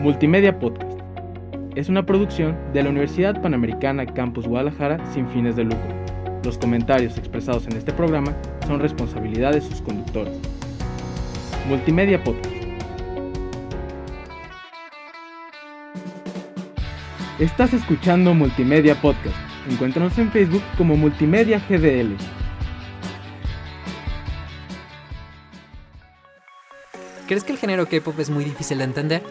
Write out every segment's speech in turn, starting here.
Multimedia Podcast. Es una producción de la Universidad Panamericana Campus Guadalajara sin fines de lucro. Los comentarios expresados en este programa son responsabilidad de sus conductores. Multimedia Podcast. Estás escuchando Multimedia Podcast. Encuéntranos en Facebook como Multimedia GDL. ¿Crees que el género K-pop es muy difícil de entender?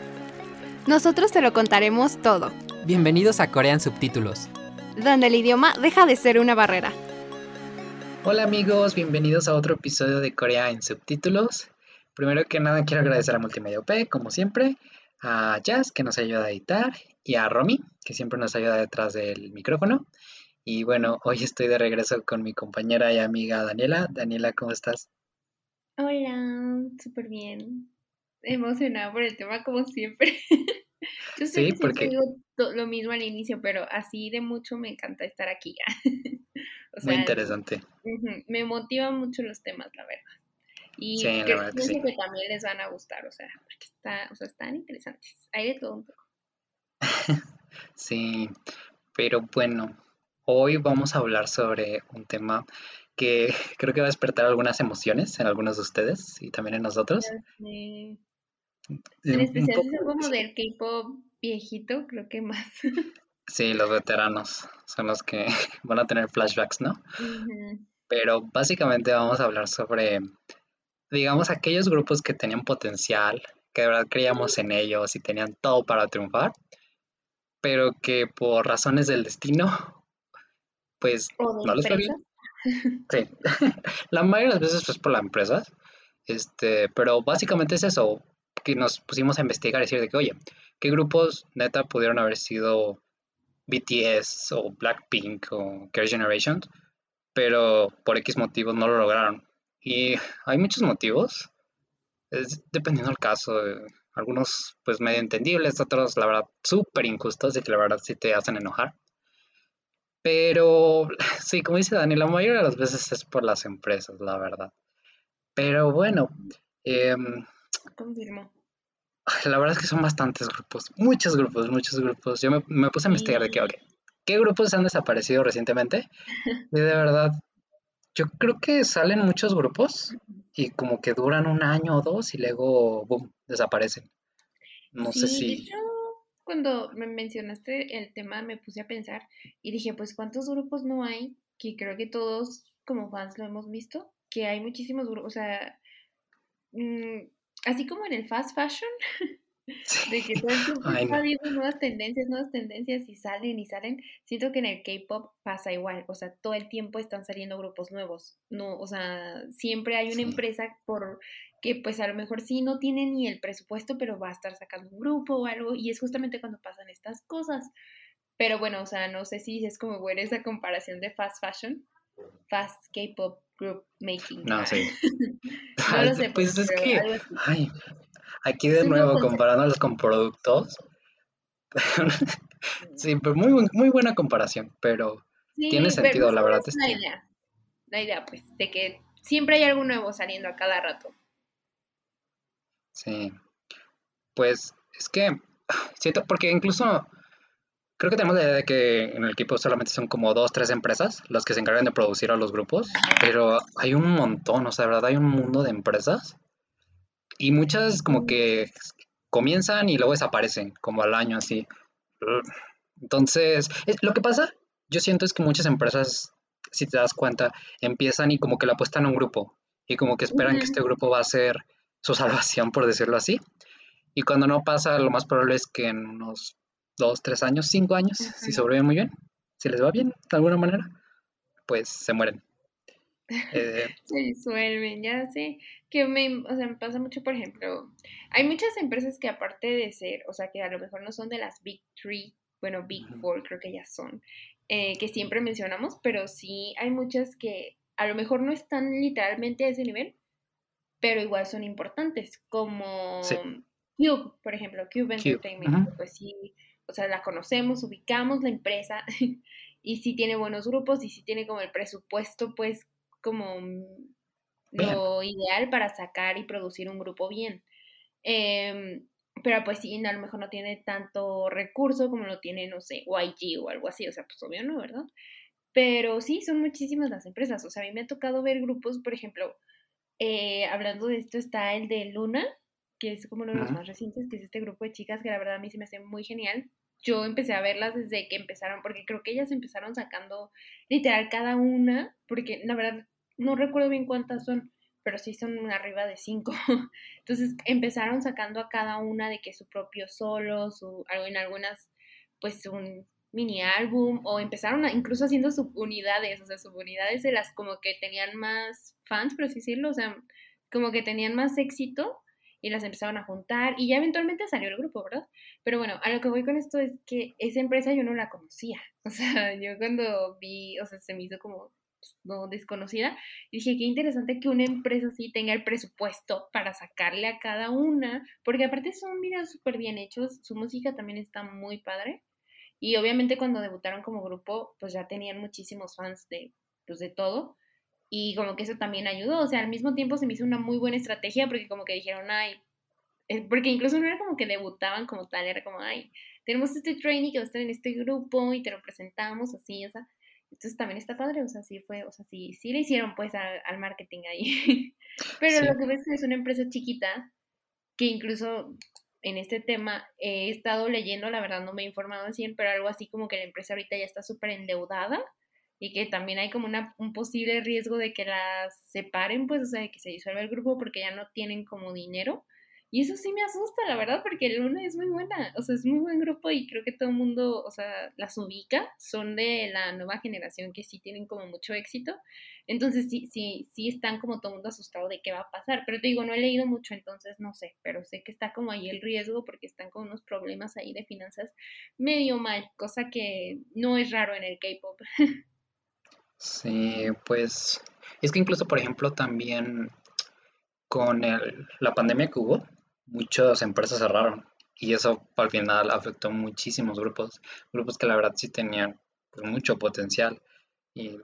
Nosotros te lo contaremos todo, Bienvenidos a Corean Subtítulos. donde el idioma deja de ser una barrera. Hola amigos, bienvenidos a otro episodio de Corea en subtítulos. Primero que nada quiero agradecer a Multimedia OP, como siempre, a Jazz que nos ayuda a editar y a Romy que siempre nos ayuda detrás del micrófono. Y bueno, hoy estoy de regreso con mi compañera y amiga Daniela. Daniela, ¿cómo estás? Hola, súper bien. Emocionada por el tema como siempre. Yo sé Sí, que porque- digo lo mismo al inicio, pero así de mucho me encanta estar aquí. o Muy interesante. me motivan mucho los temas, la verdad. Y Sí, la creo- verdad que sí. también les van a gustar, o sea, porque está, o sea, están interesantes. Hay de todo un poco. Sí, pero bueno, hoy vamos a hablar sobre un tema que creo que va a despertar algunas emociones en algunos de ustedes y también en nosotros. Eh, en especial poco- son como del K-pop viejito, creo que más. Sí, los veteranos son los que van a tener flashbacks, ¿no? Pero básicamente vamos a hablar sobre, digamos, aquellos grupos que tenían potencial, que de verdad creíamos en ellos y tenían todo para triunfar, pero que por razones del destino, pues O de no les fue bien. Sí, la mayoría de las veces pues por las empresas, este, pero básicamente es eso, que nos pusimos a investigar decir de que, oye, ¿qué grupos neta pudieron haber sido BTS o Blackpink o Care Generation, pero por X motivos no lo lograron? Y hay muchos motivos, es dependiendo del caso, eh, algunos pues medio entendibles, otros la verdad súper injustos y que la verdad sí te hacen enojar. Pero sí, como dice Dani, la mayoría de las veces es por las empresas, la verdad. Pero bueno, em, Confirmo. la verdad es que son bastantes grupos, muchos grupos, muchos grupos. Yo me, me puse a investigar de qué, Sí. ok, qué grupos han desaparecido recientemente. Y de verdad, yo creo que salen muchos grupos y como que duran un año o dos y luego, boom, desaparecen. No sé Sí, si... hecho, cuando me mencionaste el tema me puse a pensar y dije, pues ¿cuántos grupos no hay? Que creo que todos como fans lo hemos visto, que hay muchísimos grupos, o sea, mm, así como en el fast fashion, de que todo el habiendo nuevas tendencias, nuevas tendencias y salen y salen. Siento que en el K-pop pasa igual, o sea, todo el tiempo están saliendo grupos nuevos. No, o sea, siempre hay una Sí. empresa por que pues a lo mejor sí no tiene ni el presupuesto, pero va a estar sacando un grupo o algo y es justamente cuando pasan estas cosas. Pero bueno, o sea, no sé si es como buena esa comparación de fast fashion, fast K-pop group making. No, sí. No lo sé, Pues es que, ay, aquí de Es nuevo comparándolos con productos. Sí, pero muy, buen- muy buena comparación, pero tiene Sí, pero sentido, la verdad, este. La idea, la idea, pues, de que siempre hay algo nuevo saliendo a cada rato. sí. Pues es que siento, porque incluso creo que tenemos la idea de que en el equipo solamente son como dos, tres empresas las que se encargan de producir a los grupos, pero hay un montón, o sea, de verdad hay un mundo de empresas y muchas como que comienzan y luego desaparecen, como al año así. Entonces, es- lo que pasa, yo siento es que muchas empresas, si te das cuenta, empiezan y como que le apuestan a un grupo y como que esperan que Ujú. este grupo va a ser su salvación, por decirlo así. Y cuando no pasa, lo más probable es que en unos dos, tres años, cinco años, si sobreviven muy bien, si les va bien de alguna manera, pues se mueren. Eh, Se disuelven, ya sé. Que me, o sea, me pasa mucho, por ejemplo, hay muchas empresas que aparte de ser, o sea, que a lo mejor no son de las Big Three, bueno, Big. Four creo que ya son, eh, que siempre mencionamos, pero sí hay muchas que a lo mejor no están literalmente a ese nivel, pero igual son importantes, como Sí. Cube, por ejemplo, Cube Entertainment, pues sí, o sea, la conocemos, ubicamos la empresa y sí tiene buenos grupos y sí tiene como el presupuesto, pues, como mm, Bien. lo ideal para sacar y producir un grupo bien. Em, pero pues sí, a lo mejor no tiene tanto recurso como lo tiene, no sé, YG o algo así, o sea, pues obvio no, ¿verdad? Pero sí, son muchísimas las empresas, o sea, a mí me ha tocado ver grupos, por ejemplo, eh, hablando de esto está el de Luna, que es como uno de los más recientes, que es este grupo de chicas que la verdad a mí se me hace muy genial. Yo empecé a verlas desde que empezaron, porque creo que ellas empezaron sacando literal cada una, porque la verdad no recuerdo bien cuántas son, pero sí son arriba de cinco. Entonces empezaron sacando a cada una de que su propio solo, su, en algunas pues un mini álbum o empezaron incluso haciendo subunidades, o sea, subunidades de las como que tenían más fans, por así decirlo, o sea, como que tenían más éxito y las empezaron a juntar y ya eventualmente salió el grupo, ¿verdad? Pero bueno, a lo que voy con esto es que esa empresa yo no la conocía, o sea, yo cuando vi, o sea, se me hizo como pues, no desconocida, dije, qué interesante que una empresa así tenga el presupuesto para sacarle a cada una, porque aparte son videos súper bien hechos, su música también está muy padre, y obviamente cuando debutaron como grupo, pues ya tenían muchísimos fans de, pues de todo, y como que eso también ayudó, o sea, al mismo tiempo se me hizo una muy buena estrategia, porque como que dijeron, ay, eh, porque incluso no era como que debutaban como tal, era como, ay, tenemos este trainee que va a estar en este grupo y te lo presentamos así, o sea, entonces también está padre, o sea, sí fue, o sea, sí, sí le hicieron pues al, marketing ahí. Pero lo que ves es una empresa chiquita que incluso en este tema he estado leyendo, la verdad no me he informado al 100, pero algo así como que la empresa ahorita ya está súper endeudada y que también hay como una, un posible riesgo de que las separen, pues, o sea, de que se disuelva el grupo porque ya no tienen como dinero. Y eso sí me asusta, la verdad, porque Luna es muy buena, o sea, es muy buen grupo y creo que todo el mundo, o sea, las ubica, son de la nueva generación que sí tienen como mucho éxito. Entonces sí, sí, sí están como todo el mundo asustado de qué va a pasar. Pero te digo, no he leído mucho, entonces no sé, pero sé que está como ahí el riesgo porque están con unos problemas ahí de finanzas medio mal, cosa que no es raro en el K-Pop. Sí, pues es que incluso, por ejemplo, también con el, la pandemia que hubo, muchas empresas cerraron y eso al final afectó muchísimos grupos, grupos que la verdad sí tenían pues, mucho potencial y,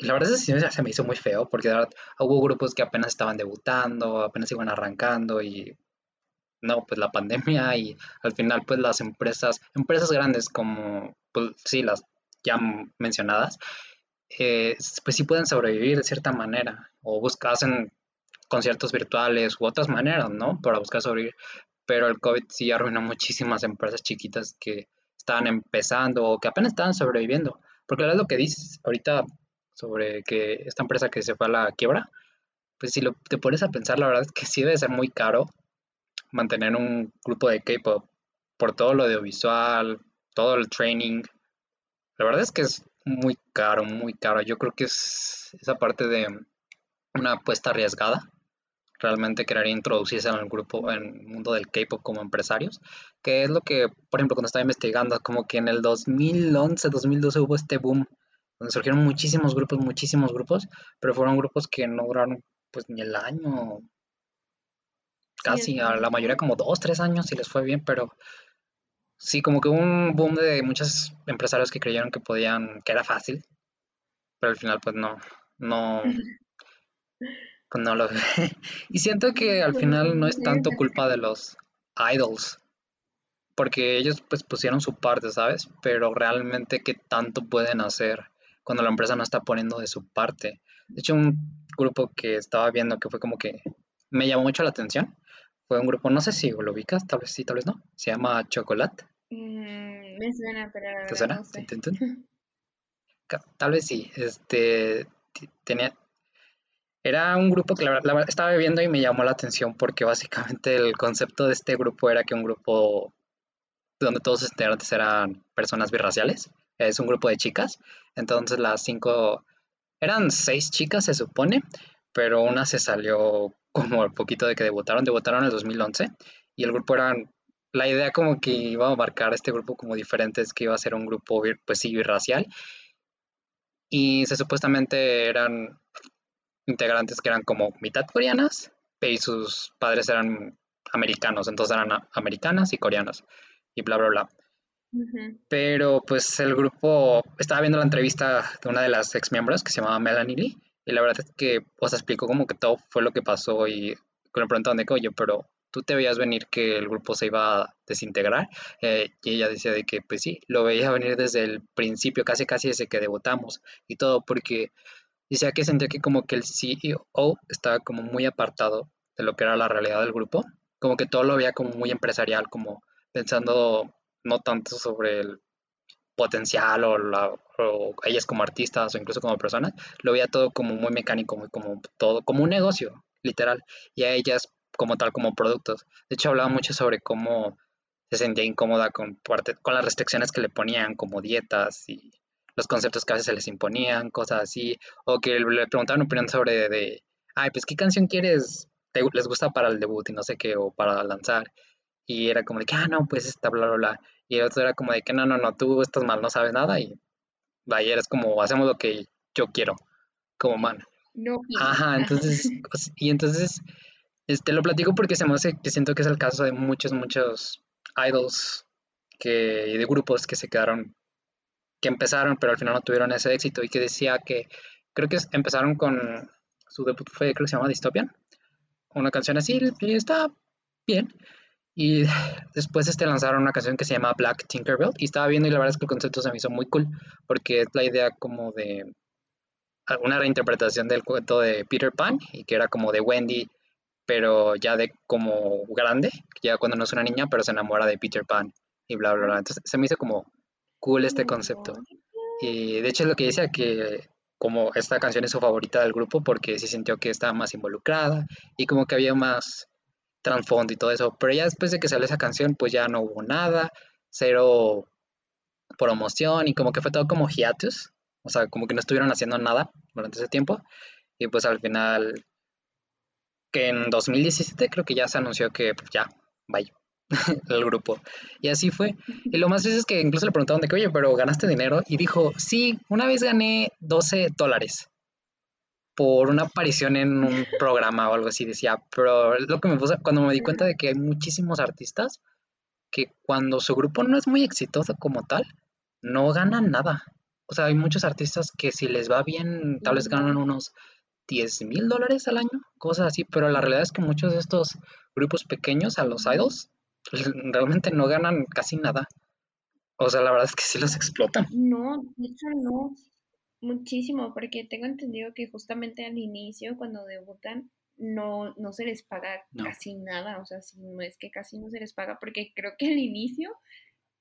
la verdad es que se me hizo muy feo porque verdad hubo grupos que apenas estaban debutando, apenas iban arrancando y no, pues la pandemia y al final pues las empresas, empresas grandes como pues sí, las ya mencionadas, eh, pues sí pueden sobrevivir de cierta manera o buscan, conciertos virtuales u otras maneras, ¿no? Para buscar sobrevivir. Pero el COVID sí arruinó muchísimas empresas chiquitas que estaban empezando o que apenas estaban sobreviviendo. Porque la verdad lo que dices ahorita sobre que esta empresa que se fue a la quiebra, pues si lo, te pones a pensar, la verdad es que sí debe ser muy caro mantener un grupo de K-pop por todo lo audiovisual, todo el training. La verdad es que es muy caro, muy caro. Yo creo que es esa parte de una apuesta arriesgada realmente querer introducirse en el grupo, en el mundo del K-pop como empresarios, que es lo que, por ejemplo, cuando estaba investigando, como que en el 2011, 2012 hubo este boom, donde surgieron muchísimos grupos, muchísimos grupos, pero fueron grupos que no duraron pues ni el año, casi, a la mayoría como dos, tres años, si les fue bien, pero sí, como que hubo un boom de muchos empresarios que creyeron que podían, que era fácil, pero al final pues no, no, pues no lo Y siento que al final no es tanto culpa de los idols, porque ellos pues pusieron su parte, ¿sabes? Pero realmente qué tanto pueden hacer cuando la empresa no está poniendo de su parte. De hecho, un grupo que estaba viendo que fue como que me llamó mucho la atención, fue un grupo, no sé si lo ubicas, tal vez sí, tal vez no, se llama Chocolate. Mm, me suena, pero... ¿Te suena? Tal vez sí, este, tenía, era un grupo que la, estaba viendo y me llamó la atención porque básicamente el concepto de este grupo era que un grupo donde todos los integrantes eran personas birraciales. Es un grupo de chicas. Entonces las cinco, eran seis chicas se supone, pero una se salió como al poquito de que debutaron. Debutaron en el 2011 y el grupo era, la idea como que iba a marcar este grupo como diferente es que iba a ser un grupo pues sí birracial. Y se supuestamente eran integrantes que eran como mitad coreanas y sus padres eran americanos, entonces eran americanas y coreanas y bla, bla, bla. Pero pues el grupo, estaba viendo la entrevista de una de las ex miembros que se llamaba Melanie Lee y la verdad es que, o sea, explicó como que todo fue lo que pasó y le preguntaron de que, oye, pero tú te veías venir que el grupo se iba a desintegrar eh, y ella decía de que pues sí, lo veía venir desde el principio, casi casi desde que debutamos y todo, porque decía que sentía que como que el CEO estaba como muy apartado de lo que era la realidad del grupo, como que todo lo veía como muy empresarial, como pensando no tanto sobre el potencial o, la, ellas como artistas o incluso como personas, lo veía todo como muy mecánico, muy como todo, como un negocio, literal, y a ellas como tal, como productos. De hecho, hablaba mucho sobre cómo se sentía incómoda con, las restricciones que le ponían, como dietas y los conceptos que a veces se les imponían, cosas así, o que le preguntaban opinión sobre de, ay, pues, ¿qué canción quieres? ¿Les gusta para el debut y no sé qué, o para lanzar? Y era como de que, ah, no, pues esta, bla. Y el otro era como de que, no, no, no, tú estás mal, no sabes nada. Y vaya, eres como, hacemos lo que yo quiero, como man. No. Ajá, entonces, pues, y entonces este, lo platico porque se me hace que siento que es el caso de muchos, muchos idols que, y de grupos que se quedaron, que empezaron, pero al final no tuvieron ese éxito y que decía que creo que empezaron con su debut fue, creo que se llama Dystopian, una canción así y está bien. Y después este, lanzaron una canción que se llama Black Tinkerbell y estaba viendo y la verdad es que el concepto se me hizo muy cool porque es la idea como de una reinterpretación del cuento de Peter Pan y que era como de Wendy pero ya de como grande, ya cuando no es una niña, pero se enamora de Peter Pan y bla, bla, bla. Entonces se me hizo como cool este concepto. Y de hecho es lo que decía que como esta canción es su favorita del grupo porque se sintió que estaba más involucrada y como que había más trasfondo y todo eso. Pero ya después de que salió esa canción, pues ya no hubo nada, cero promoción y como que fue todo como hiatus. O sea, como que no estuvieron haciendo nada durante ese tiempo. Y pues al final que en 2017 creo que ya se anunció que pues, ya, vaya, el grupo. Y así fue. Y lo más es que incluso le preguntaron de que, oye, pero ganaste dinero. Y dijo, sí, una vez gané 12 dólares por una aparición en un programa o algo así. Decía, pero lo que me puso cuando me di cuenta de que hay muchísimos artistas que cuando su grupo no es muy exitoso como tal, no ganan nada. O sea, hay muchos artistas que si les va bien, tal vez ganan unos 10 mil dólares al año, cosas así, pero la realidad es que muchos de estos grupos pequeños a los idols realmente no ganan casi nada. O sea, la verdad es que sí los explotan. No, de hecho no, muchísimo, porque tengo entendido que justamente al inicio, cuando debutan, no, no se les paga casi nada, o sea, si no es que casi no se les paga, porque creo que al inicio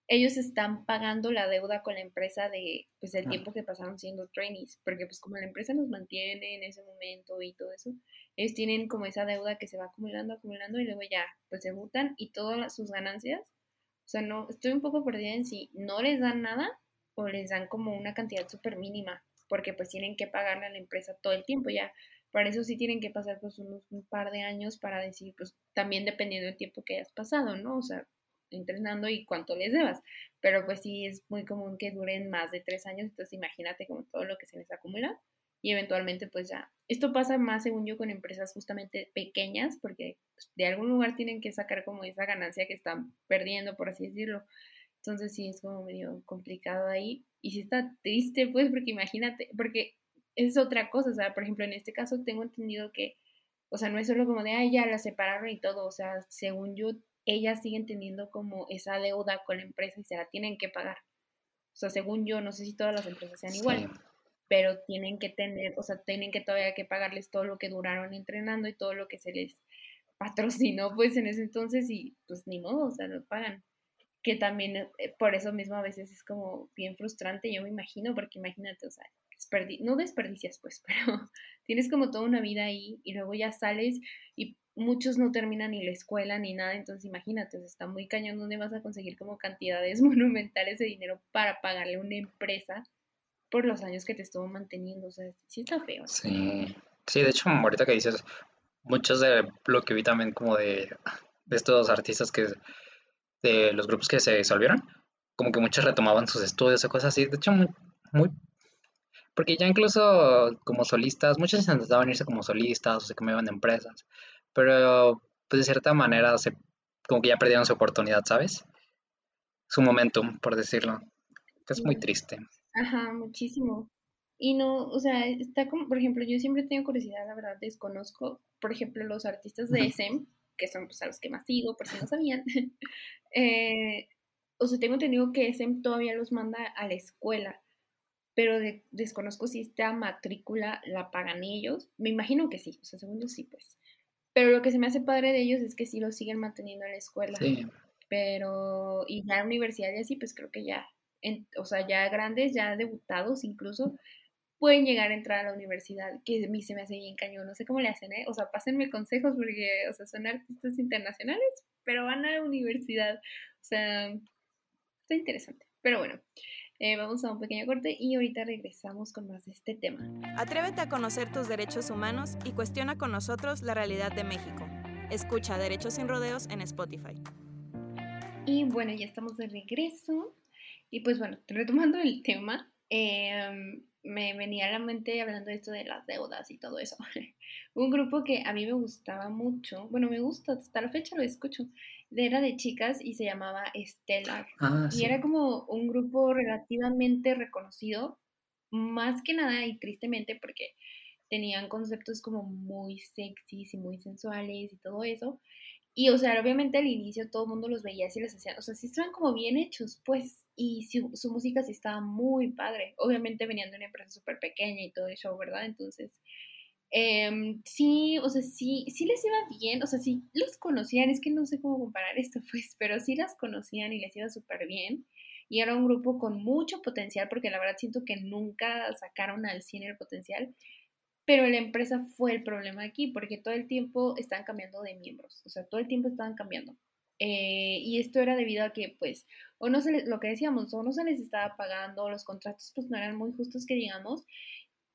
ellos están pagando la deuda con la empresa de pues el tiempo que pasaron siendo trainees, porque pues como la empresa nos mantiene en ese momento y todo eso, ellos tienen como esa deuda que se va acumulando, acumulando y luego ya pues debutan y todas sus ganancias, o sea, no, estoy un poco perdida en si no les dan nada o les dan como una cantidad súper mínima, porque pues tienen que pagarle a la empresa todo el tiempo ya. Para eso sí tienen que pasar pues unos un par de años para decir, pues también dependiendo del tiempo que hayas pasado, ¿no? O sea, entrenando y cuánto les debas. Pero pues sí es muy común que duren más de tres años, entonces imagínate como todo lo que se les acumula y eventualmente pues ya. Esto pasa más según yo con empresas justamente pequeñas porque pues, de algún lugar tienen que sacar como esa ganancia que están perdiendo, por así decirlo. Entonces sí es como medio complicado ahí. Y sí está triste pues porque imagínate, porque es otra cosa, o sea, por ejemplo en este caso tengo entendido que, o sea, no es solo como de, ay, ya la separaron y todo, o sea, según yo ellas siguen teniendo como esa deuda con la empresa y se la tienen que pagar. O sea, según yo, no sé si todas las empresas sean igual, pero tienen que tener, o sea, tienen que todavía que pagarles todo lo que duraron entrenando y todo lo que se les patrocinó pues en ese entonces y pues ni modo, o sea, lo pagan. Que también eh, por eso mismo a veces es como bien frustrante, yo me imagino, porque imagínate, o sea, no desperdicias pues, pero tienes como toda una vida ahí y luego ya sales y muchos no terminan ni la escuela ni nada, entonces imagínate, está muy cañón donde vas a conseguir como cantidades monumentales de dinero para pagarle a una empresa por los años que te estuvo manteniendo, o sea, sí está feo. Sí, sí, de hecho, ahorita que dices, muchos de lo que vi también como de, de estos artistas que, de los grupos que se disolvieron, como que muchos retomaban sus estudios o cosas así, de hecho, muy, muy porque ya incluso como solistas, muchos intentaban irse como solistas o se cambiaban de empresas pero pues de cierta manera se, como que ya perdieron su oportunidad, ¿sabes? Su momentum, por decirlo. Que es muy triste. Ajá, muchísimo. Y no, o sea, está como, por ejemplo, yo siempre tengo curiosidad, la verdad, desconozco, por ejemplo, los artistas de SM, que son pues, a los que más sigo, por si no sabían, eh, o sea, tengo entendido que SEM todavía los manda a la escuela, pero desconozco si esta matrícula la pagan ellos. Me imagino que sí, o sea, según yo sí, pues. Pero lo que se me hace padre de ellos es que sí lo siguen manteniendo en la escuela. Sí. Pero, y ya en universidad y así, pues creo que ya, o sea, ya grandes, ya debutados incluso, pueden llegar a entrar a la universidad, que a mí se me hace bien cañón, no sé cómo le hacen, ¿eh? O sea, pásenme consejos porque, o sea, son artistas internacionales, pero van a la universidad, o sea, está interesante. Pero bueno, eh, vamos a un pequeño corte y ahorita regresamos con más de este tema. Atrévete a conocer tus derechos humanos y cuestiona con nosotros la realidad de México. Escucha Derechos sin Rodeos en Spotify. Y bueno, ya estamos de regreso. Y pues bueno, retomando el tema, eh, me venía a la mente hablando de esto de las deudas y todo eso. un grupo que a mí me gustaba mucho, bueno, me gusta, hasta la fecha lo escucho, era de chicas y se llamaba Stellar. Ah, y era como un grupo relativamente reconocido, más que nada y tristemente porque tenían conceptos como muy sexys y muy sensuales y todo eso. Y, o sea, obviamente al inicio todo el mundo los veía y les hacían, o sea, sí estaban como bien hechos, pues, y su, música sí estaba muy padre. Obviamente venían de una empresa súper pequeña y todo eso, ¿verdad? Entonces, em, sí, o sea, sí, sí les iba bien, o sea, sí los conocían, es que no sé cómo comparar esto, pues, pero sí las conocían y les iba súper bien. Y era un grupo con mucho potencial, porque la verdad siento que nunca sacaron al cine el potencial. Pero la empresa fue el problema aquí, porque todo el tiempo están cambiando de miembros, o sea, todo el tiempo estaban cambiando. Eh, y esto era debido a que, pues, o no se les, lo que decíamos, o no se les estaba pagando, los contratos pues no eran muy justos que digamos.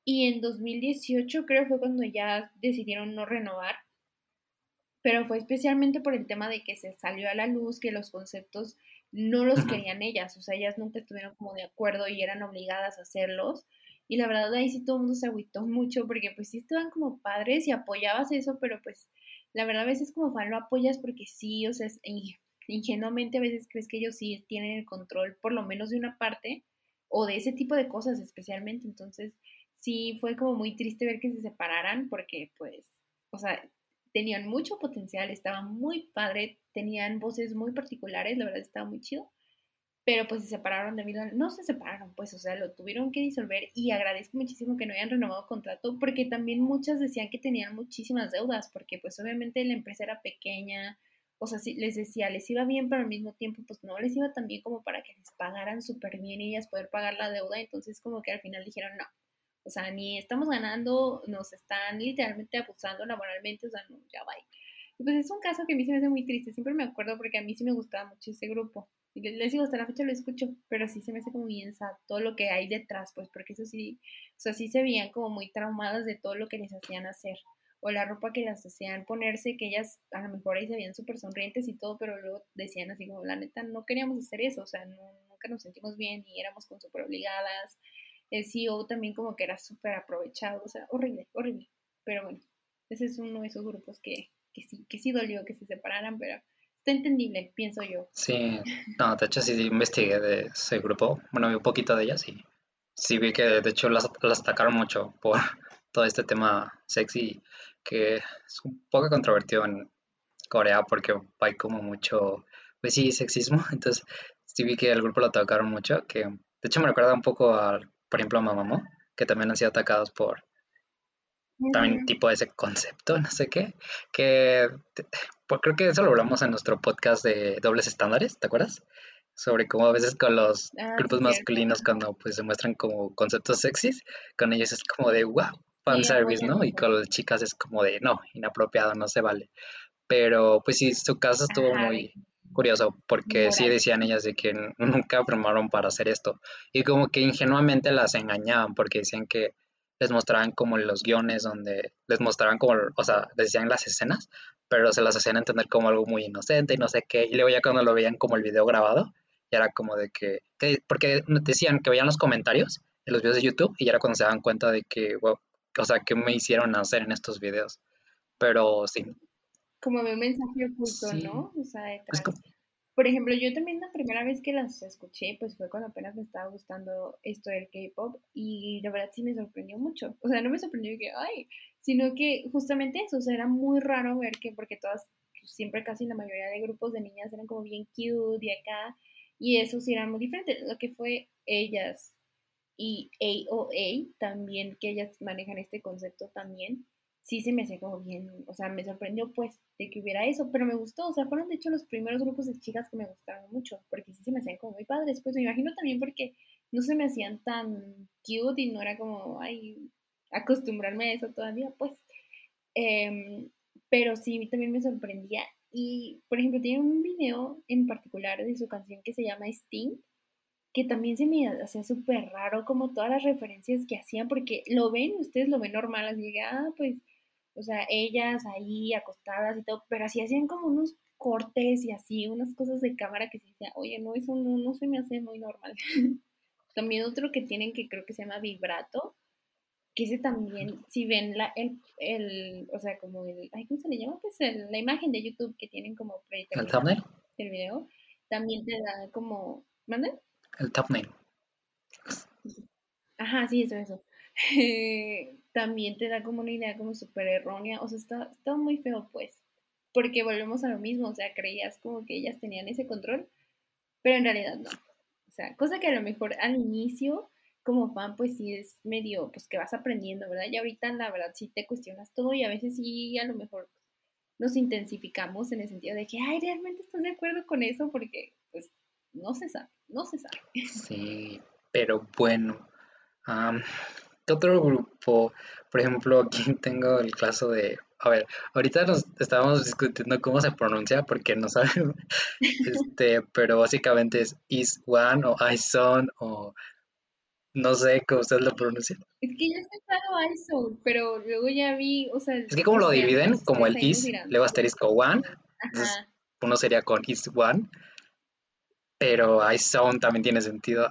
Y en 2018 creo fue cuando ya decidieron no renovar, pero fue especialmente por el tema de que se salió a la luz que los conceptos no los querían ellas, o sea, ellas nunca estuvieron como de acuerdo y eran obligadas a hacerlos. Y la verdad ahí sí todo el mundo se agüitó mucho porque pues sí estaban como padres y apoyabas eso, pero pues la verdad a veces como fan lo apoyas porque sí, o sea, ingenuamente a veces crees que ellos sí tienen el control por lo menos de una parte o de ese tipo de cosas especialmente. Entonces sí fue como muy triste ver que se separaran porque pues, o sea, tenían mucho potencial, estaban muy padre, tenían voces muy particulares, la verdad estaba muy chido pero pues se separaron debido a, no se separaron, pues, o sea, lo tuvieron que disolver y agradezco muchísimo que no hayan renovado contrato porque también muchas decían que tenían muchísimas deudas porque pues obviamente la empresa era pequeña, o sea, sí, les decía, les iba bien, pero al mismo tiempo pues no les iba tan bien como para que les pagaran súper bien ellas poder pagar la deuda, entonces como que al final dijeron no. O sea, ni estamos ganando, nos están literalmente abusando laboralmente, o sea, no, ya va. Y pues es un caso que a mí se me hace muy triste, siempre me acuerdo porque a mí sí me gustaba mucho ese grupo. Les digo, hasta la fecha lo escucho, pero sí se me hace como bien sad todo lo que hay detrás, pues, porque eso sí, o sea, sí se veían como muy traumadas de todo lo que les hacían hacer, o la ropa que las hacían ponerse, que ellas a lo mejor ahí se veían súper sonrientes y todo, pero luego decían así como, la neta, no queríamos hacer eso, o sea, nunca nos sentimos bien y éramos con súper obligadas. El CEO también como que era súper aprovechado, o sea, horrible, horrible. Pero bueno, ese es uno de esos grupos que, que sí, que sí dolió que se separaran, pero está entendible, pienso yo. Sí, no, de hecho sí investigué de ese grupo, bueno, vi un poquito de ellas y sí vi que de hecho las, las atacaron mucho por todo este tema sexy que es un poco controvertido en Corea porque hay como mucho, pues sí, sexismo, entonces sí vi que el grupo lo atacaron mucho, que de hecho me recuerda un poco a, por ejemplo, a Mamamoo, que también han sido atacados por también tipo de ese concepto, no sé qué, que pues creo que eso lo hablamos en nuestro podcast de dobles estándares, ¿te acuerdas? Sobre cómo a veces con los ah, grupos masculinos cuando pues se muestran como conceptos sexys, con ellos es como de wow, fan service, ¿no? Y con las chicas es como de no, inapropiado, no se vale. Pero pues sí, su caso estuvo muy curioso porque sí decían ellas de que nunca formaron para hacer esto y como que ingenuamente las engañaban porque decían que les mostraban como los guiones donde les mostraban como, o sea, decían las escenas, pero se las hacían entender como algo muy inocente y no sé qué. Y luego ya cuando lo veían como el video grabado, ya era como de que, porque decían que veían los comentarios de los videos de YouTube y ya era cuando se daban cuenta de que, wow, o sea, ¿qué me hicieron hacer en estos videos? Pero sí. Como un mensaje oculto, ¿no? O sea, por ejemplo, yo también la primera vez que las escuché, pues fue cuando apenas me estaba gustando esto del K-pop y la verdad sí me sorprendió mucho. O sea, no me sorprendió que, ay, sino que justamente eso, o sea, era muy raro ver que, porque todas siempre casi la mayoría de grupos de niñas eran como bien cute y acá, y eso sí era muy diferente. Lo que fue ellas y AOA también, que ellas manejan este concepto también, sí se me hacía como bien, o sea, me sorprendió pues de que hubiera eso, pero me gustó, o sea, fueron de hecho los primeros grupos de chicas que me gustaron mucho, porque sí se me hacían como muy padres, pues me imagino también porque no se me hacían tan cute y no era como, ay, acostumbrarme a eso todavía, pues. Em, pero sí, también me sorprendía. Y, por ejemplo, tiene un video en particular de su canción que se llama Sting, que también se me hacía súper raro como todas las referencias que hacían, porque lo ven, ustedes lo ven normal, así que, ah, pues, o sea, ellas ahí acostadas y todo, pero así hacían como unos cortes y así, unas cosas de cámara que se decía, oye, no, eso no, no se me hace muy normal. también otro que tienen que creo que se llama vibrato, que ese también, si ven la, el, el, o sea, como el, ay, ¿cómo se le llama? Pues la imagen de YouTube que tienen como ¿El thumbnail? El video, también te da como, ¿mande? El thumbnail. Ajá, sí, eso, eso. También te da como una idea como súper errónea, o sea, está, está muy feo, pues, porque volvemos a lo mismo, o sea, creías como que ellas tenían ese control, pero en realidad no. O sea, cosa que a lo mejor al inicio como fan, pues sí es medio, pues que vas aprendiendo, ¿verdad? Y ahorita la verdad sí te cuestionas todo y a veces sí a lo mejor nos intensificamos en el sentido de que, ay, realmente estás de acuerdo con eso porque pues no se sabe, no se sabe. Sí, pero bueno, ¿qué otro grupo? Por ejemplo, aquí tengo el caso de, a ver, ahorita nos estábamos discutiendo cómo se pronuncia porque no sabemos, este, pero básicamente es Is One o Ison o no sé cómo ustedes lo pronuncian. Es que yo he escuchado iSoul, pero luego ya vi, o sea... Es que como lo dividen, como el is, luego asterisco one, uno sería con is one, pero iSound también tiene sentido.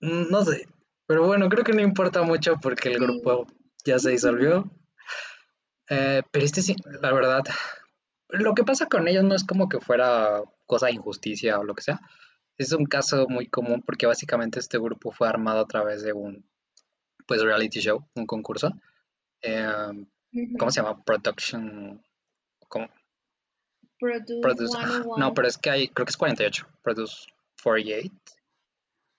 Mm, no sé, pero bueno, creo que no importa mucho porque el grupo ya se disolvió. Eh, pero este sí, la verdad, lo que pasa con ellos no es como que fuera cosa de injusticia o lo que sea, es un caso muy común porque básicamente este grupo fue armado a través de un pues reality show, un concurso. Em, ¿Cómo se llama? Production. ¿Cómo? Produce, No, pero es que hay, creo que es 48. Produce 48.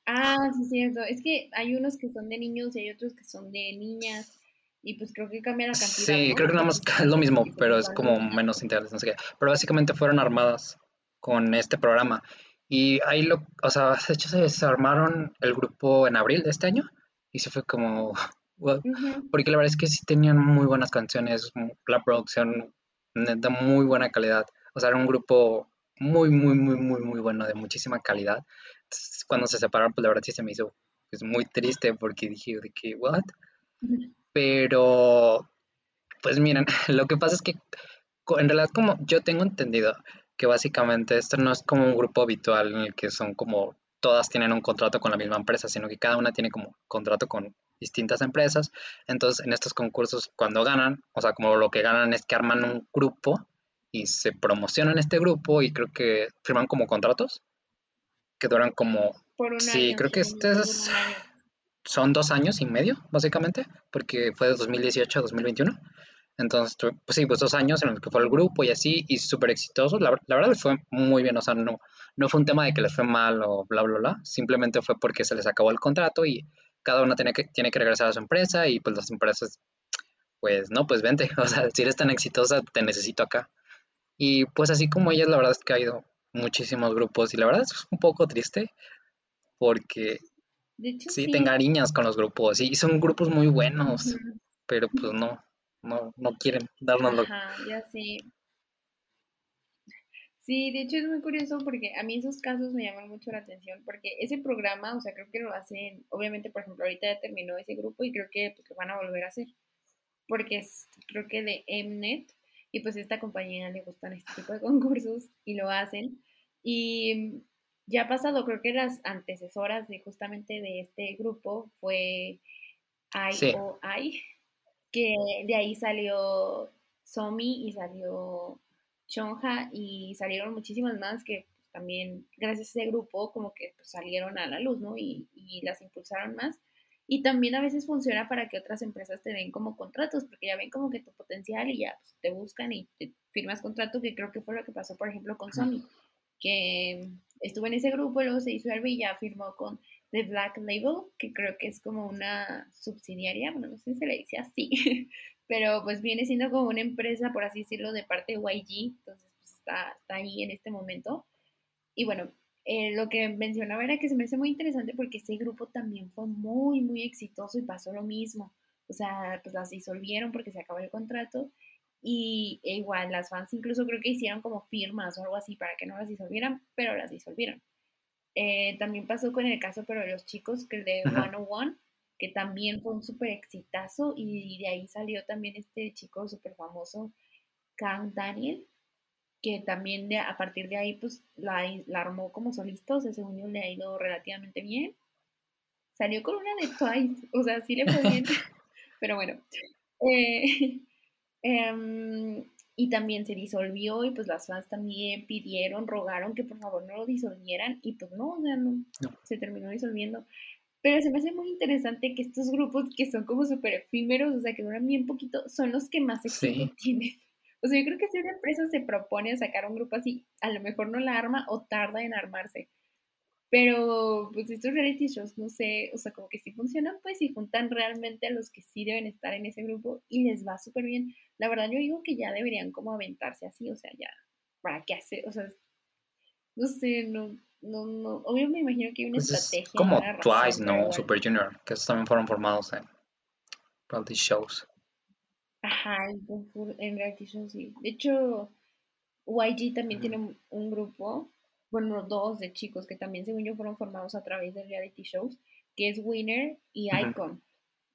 Ah, sí, cierto. Es que hay unos que son de niños y hay otros que son de niñas. Y pues creo que cambia la cantidad. Sí, creo que nada más es lo mismo, pero es como menos interesante, no sé qué. Pero básicamente fueron armadas con este programa. Y ahí lo, o sea, de hecho se desarmaron el grupo en abril de este año y se fue como, porque la verdad es que sí tenían muy buenas canciones, la producción de muy buena calidad, o sea, era un grupo muy, muy, muy, muy, muy bueno, de muchísima calidad. cuando se separaron, pues la verdad sí se me hizo pues, muy triste porque dije, de que, ¿what? Pero, pues miren, lo que pasa es que en realidad como yo tengo entendido, que básicamente esto no es como un grupo habitual en el que son como todas tienen un contrato con la misma empresa, sino que cada una tiene como contrato con distintas empresas. Entonces, en estos concursos, cuando ganan, o sea, como lo que ganan es que arman un grupo y se promocionan este grupo y creo que firman como contratos que duran como... Por un sí, creo que este son dos años y medio, básicamente, porque fue de 2018 a 2021. Entonces, pues sí, pues dos años en los que fue el grupo y así, y súper exitoso. La, la, verdad fue muy bien, o sea, no, no fue un tema de que les fue mal o bla, bla, bla. Simplemente fue porque se les acabó el contrato y cada uno tiene que, tiene que regresar a su empresa y pues las empresas, pues no, pues vente, o sea, si eres tan exitosa, te necesito acá. Y pues así como ellas, la verdad es que ha ido muchísimos grupos y la verdad es un poco triste porque sí, sí, te con los grupos y son grupos muy buenos, pero pues no, no, no quieren darnos Ajá, ya sé. Sí, de hecho es muy curioso porque a mí esos casos me llaman mucho la atención porque ese programa, o sea, creo que lo hacen, obviamente, por ejemplo, ahorita ya terminó ese grupo y creo que pues, lo van a volver a hacer porque es, creo que de Mnet y pues a esta compañía le gustan este tipo de concursos y lo hacen y ya ha pasado, creo que las antecesoras de justamente de este grupo fue IOI, que de ahí salió Somi y salió Chonja y salieron muchísimas más que pues, también gracias a ese grupo como que pues, salieron a la luz, ¿no? Y, las impulsaron más. Y también a veces funciona para que otras empresas te den como contratos, porque ya ven como que tu potencial y ya pues, te buscan y te firmas contrato, que creo que fue lo que pasó, por ejemplo, con Sony, que estuvo en ese grupo, luego se hizo y ya firmó con The Black Label, que creo que es como una subsidiaria, bueno, no sé si se le dice así, pero pues viene siendo como una empresa, por así decirlo, de parte de YG, entonces pues está, está ahí en este momento. Y bueno, eh, lo que mencionaba era que se me hace muy interesante porque este grupo también fue muy, muy exitoso y pasó lo mismo. O sea, pues las disolvieron porque se acabó el contrato y e igual las fans incluso creo que hicieron como firmas o algo así para que no las disolvieran, pero las disolvieron. Eh, también pasó con el caso, pero de los chicos, que el de 101, que también fue un súper exitazo y de ahí salió también este chico súper famoso, Kang Daniel, que también de, a partir de ahí pues la, la, armó como solista, o sea, según yo le ha ido relativamente bien. Salió con una de Twice, o sea, sí le fue bien, pero bueno. Eh, em, y también se disolvió y pues las fans también pidieron, rogaron que por favor no lo disolvieran y pues no, o sea, no, se terminó disolviendo. Pero se me hace muy interesante que estos grupos que son como súper efímeros, o sea, que duran bien poquito, son los que más éxito tienen. O sea, yo creo que si una empresa se propone sacar un grupo así, a lo mejor no la arma o tarda en armarse. Pero, pues estos reality shows, no sé, o sea, como que sí funcionan, pues si juntan realmente a los que sí deben estar en ese grupo y les va súper bien. La verdad, yo digo que ya deberían como aventarse así, o sea, ya, ¿para qué hacer? O sea, no sé, no, no, no, obvio me imagino que hay una Pues es estrategia. como razón, Twice, ¿no? igual. Super Junior, que esos también fueron formados en reality shows. Ajá, el en reality show sí. De hecho, YG también tiene un, grupo, bueno, dos de chicos que también, según yo, fueron formados a través de reality shows, que es Winner y. Icon.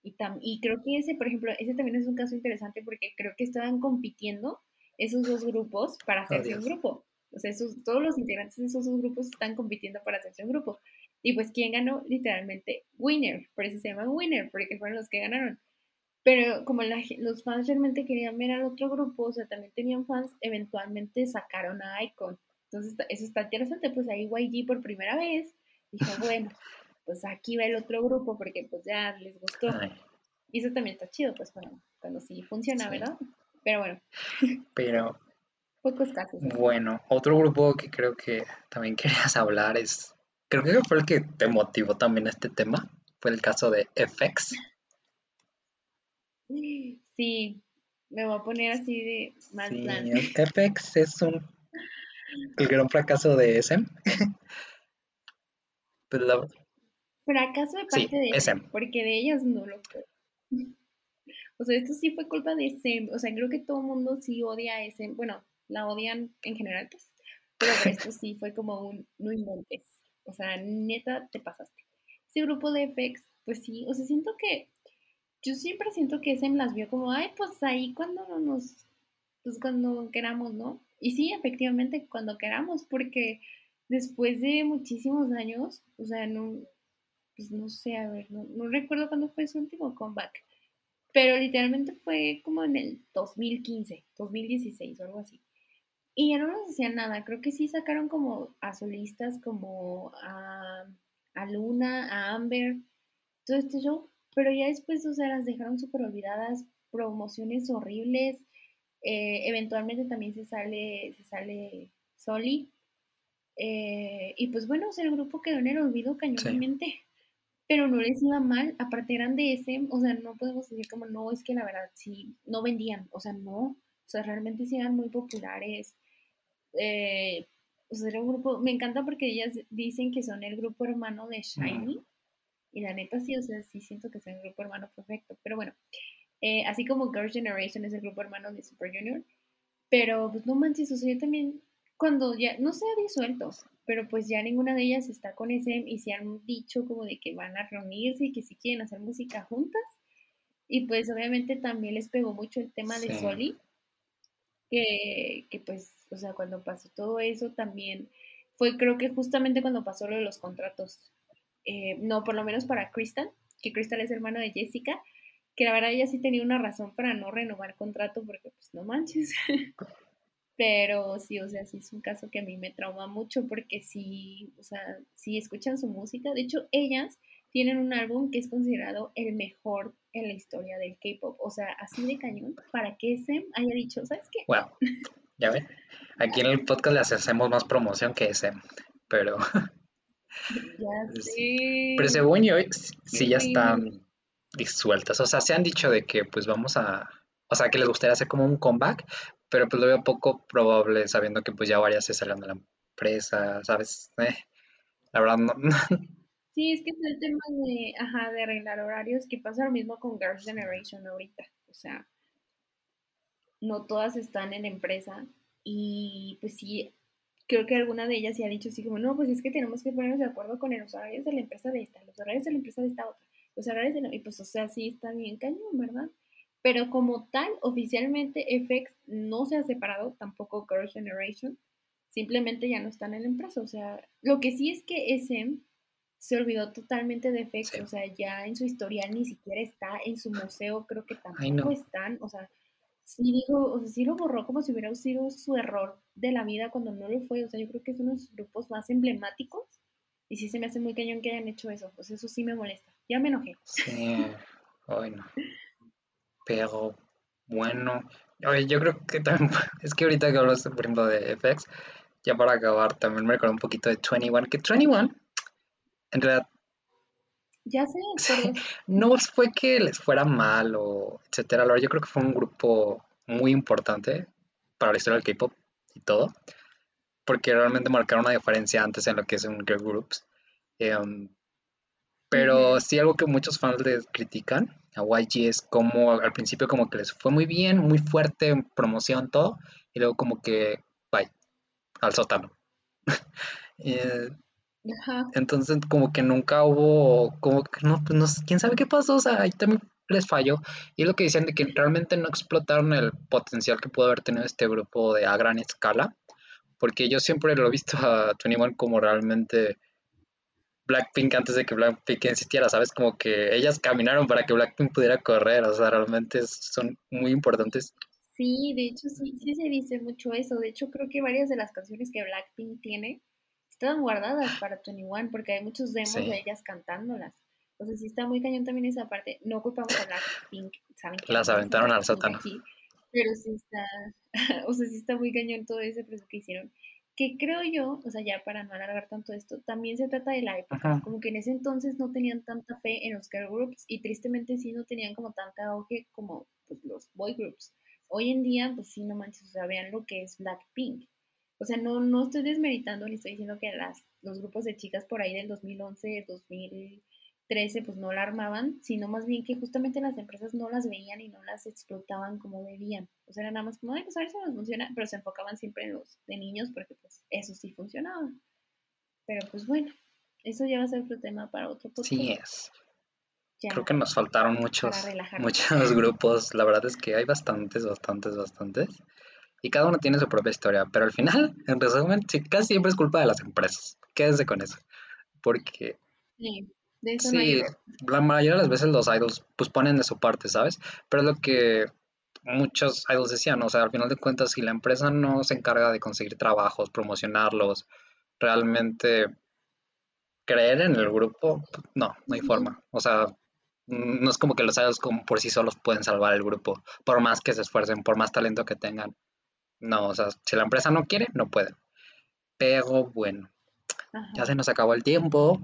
Y, tam- y creo que ese, por ejemplo, ese también es un caso interesante porque creo que estaban compitiendo esos dos grupos para hacerse un grupo. O sea, esos, todos los integrantes de esos dos grupos están compitiendo para hacerse un grupo. Y pues, ¿quién ganó? Literalmente, Winner. Por eso se llaman Winner, porque fueron los que ganaron. Pero como la los fans realmente querían ver al otro grupo, o sea, también tenían fans, eventualmente sacaron a Icon. Entonces, eso está interesante, pues ahí YG por primera vez dijo, bueno, pues aquí va el otro grupo porque pues ya les gustó. Y eso también está chido, pues cuando, cuando sí funciona, Sí. ¿verdad? Pero bueno, pero pocos casos. bueno, otro grupo que creo que también querías hablar es, creo que fue el que te motivó también a este tema, fue el caso de FX. Sí, me voy a poner así de mal Sí, plan. FX es un el gran fracaso de SM. Pero la- Fracaso de Sí, parte de SM. Porque de ellas no lo fue. O sea, esto sí fue culpa de SM. O sea, creo que todo el mundo sí odia a SM. Bueno, la odian en general, pues. Pero esto sí fue como un no inventes. O sea, neta, te pasaste. Ese grupo de FX, pues sí. O sea, siento que. Yo siempre siento que SM las vio como, ay, pues ahí cuando no nos. Pues cuando queramos, ¿no? Y sí, efectivamente, cuando queramos, porque después de muchísimos años, o sea, no, pues no sé, a ver, no, no recuerdo cuándo fue su último comeback, pero literalmente fue como en el 2015, 2016 o algo así. Y ya no nos hacían nada, creo que sí sacaron como a solistas como a, a Luna, a Amber, todo este show, pero ya después, o sea, las dejaron súper olvidadas, promociones horribles, eh, eventualmente también se sale, se sale Soli, eh, y pues bueno, o sea, el grupo quedó en el olvido cañonamente pero no les iba mal, aparte eran de ese, o sea, no podemos decir como no, es que la verdad sí, no vendían, o sea, no, o sea, realmente sí eran muy populares, eh, o sea, era un grupo, me encanta porque ellas dicen que son el grupo hermano de Shiny, y la neta sí, o sea, sí siento que son el grupo hermano perfecto, pero bueno, eh, así como Girls' Generation es el grupo hermano de Super Junior, pero pues no manches, o sea, yo también, cuando ya, no se ha disuelto, pero pues ya ninguna de ellas está con SM y se han dicho como de que van a reunirse y que si quieren hacer música juntas. Y pues obviamente también les pegó mucho el tema de Sí. Soli, que, que pues, o sea, cuando pasó todo eso también fue creo que justamente cuando pasó lo de los contratos. Eh, no, por lo menos para Crystal, que Crystal es hermano de Jessica, que la verdad ella sí tenía una razón para no renovar contrato porque pues no manches. Pero sí, o sea, sí es un caso que a mí me trauma mucho porque sí, o sea, sí escuchan su música. De hecho, ellas tienen un álbum que es considerado el mejor en la historia del K-pop. O sea, así de cañón, para que SM haya dicho, ¿sabes qué? Wow, ya ven. Aquí en el podcast les hacemos más promoción que SM, pero. Ya. Pero según yo, sí ya están disueltas. O sea, se han dicho de que pues vamos a. O sea, que les gustaría hacer como un comeback, pero pues lo veo poco probable sabiendo que pues ya varias se salgan de la empresa, ¿sabes? Eh, la verdad no. Sí, es que es el tema de, ajá, de arreglar horarios, que pasa lo mismo con Girls' Generation ahorita. O sea, no todas están en empresa y pues sí, creo que alguna de ellas sí ha dicho así como, no, pues es que tenemos que ponernos de acuerdo con los horarios de la empresa de esta, los horarios de la empresa de esta otra, los horarios de la... Y pues, o sea, sí está bien cañón, ¿verdad? Pero como tal, oficialmente FX no se ha separado, tampoco Girls' Generation, simplemente ya no están en la empresa. O sea, lo que sí es que SM se olvidó totalmente de FX, o sea, ya en su historial ni siquiera está, en su museo creo que tampoco están, o sea, sí dijo, o sea, sí lo borró como si hubiera sido su error de la vida cuando no lo fue, o sea, yo creo que es uno de sus grupos más emblemáticos y sí se me hace muy cañón que hayan hecho eso, o sea, eso sí me molesta, ya me enojé. Sí, bueno, pero bueno, yo creo que también, es que ahorita que hablas, por ejemplo, de FX, ya para acabar, también me recuerdo un poquito de 21, que 21, en realidad ya sé, pero... no fue que les fuera mal o etcétera. Yo creo que fue un grupo muy importante para la historia del K-pop y todo, porque realmente marcaron una diferencia antes en lo que es un girl groups. Em, pero sí algo que muchos fans les critican a YG es como al principio como que les fue muy bien, muy fuerte en promoción, todo, y luego como que, bye, al sótano. eh, entonces, como que nunca hubo, como que no, pues no, quién sabe qué pasó, o sea, ahí también les falló. Y es lo que decían de que realmente no explotaron el potencial que pudo haber tenido este grupo de a gran escala, porque yo siempre lo he visto a 21 como realmente Blackpink antes de que Blackpink existiera, ¿sabes? Como que ellas caminaron para que Blackpink pudiera correr, o sea, realmente son muy importantes. Sí, de hecho sí, sí se dice mucho eso. De hecho, creo que varias de las canciones que Blackpink tiene estaban guardadas para 21 porque hay muchos demos de ellas cantándolas. O sea, sí está muy cañón también esa parte. No culpamos a Blackpink, saben que las aventaron al sótano. pero sí está, o sea, sí está muy cañón todo ese proceso que hicieron. Que creo yo, o sea, ya para no alargar tanto esto, también se trata de la época. Como que en ese entonces no tenían tanta fe en los girl groups y tristemente sí no tenían como tanta auge como pues, los boy groups. Hoy en día, pues sí, no manches, o sea, vean lo que es Blackpink o sea, no, no estoy desmeritando ni estoy diciendo que las, los grupos de chicas por ahí del 2011, 2013, pues no la armaban, sino más bien que justamente las empresas no las veían y no las explotaban como debían. O sea, era nada más como, ay, pues a ver si nos funciona, pero se enfocaban siempre en los de niños porque pues eso sí funcionaba. Pero pues bueno, eso ya va a ser otro tema para otro podcast. Sí es. Creo que nos faltaron muchos, muchos grupos. La verdad es que hay bastantes, bastantes, bastantes y cada uno tiene su propia historia, pero al final, en resumen, casi siempre es culpa de las empresas. Quédense con eso, porque... Sí, de eso sí la mayoría de las veces los idols pues ponen de su parte, ¿sabes? Pero es lo que muchos idols decían, o sea, al final de cuentas, si la empresa no se encarga de conseguir trabajos, promocionarlos, realmente creer en el grupo, no, no hay forma. O sea, no es como que los idols como por sí solos pueden salvar el grupo, por más que se esfuercen, por más talento que tengan. No, o sea, si la empresa no quiere, no puede. Pero bueno, ya se nos acabó el tiempo.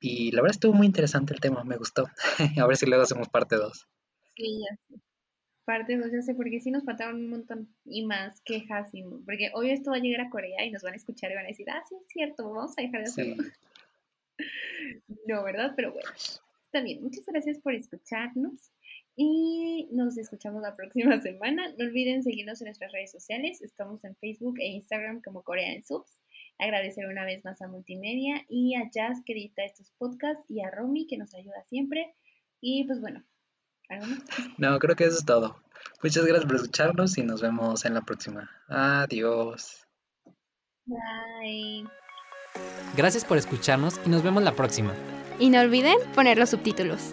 Y la verdad estuvo muy interesante el tema, me gustó. a ver si luego hacemos parte 2. Sí, ya sé. Parte 2, ya sé, porque sí nos faltaron un montón y más quejas. Y, porque hoy esto va a llegar a Corea y nos van a escuchar y van a decir, ah, sí, es cierto, vamos a dejar de hacerlo. no, ¿verdad? Pero bueno, está bien. Muchas gracias por escucharnos. Y nos escuchamos la próxima semana. No olviden seguirnos en nuestras redes sociales. Estamos en Facebook e Instagram como Corea en Subs. Agradecer una vez más a Multimedia y a Jazz que edita estos podcasts y a Romy que nos ayuda siempre. Y pues bueno, ¿algo más? No, creo que eso es todo. Muchas gracias por escucharnos y nos vemos en la próxima. Adiós. Bye. Gracias por escucharnos y nos vemos la próxima. Y no olviden poner los subtítulos.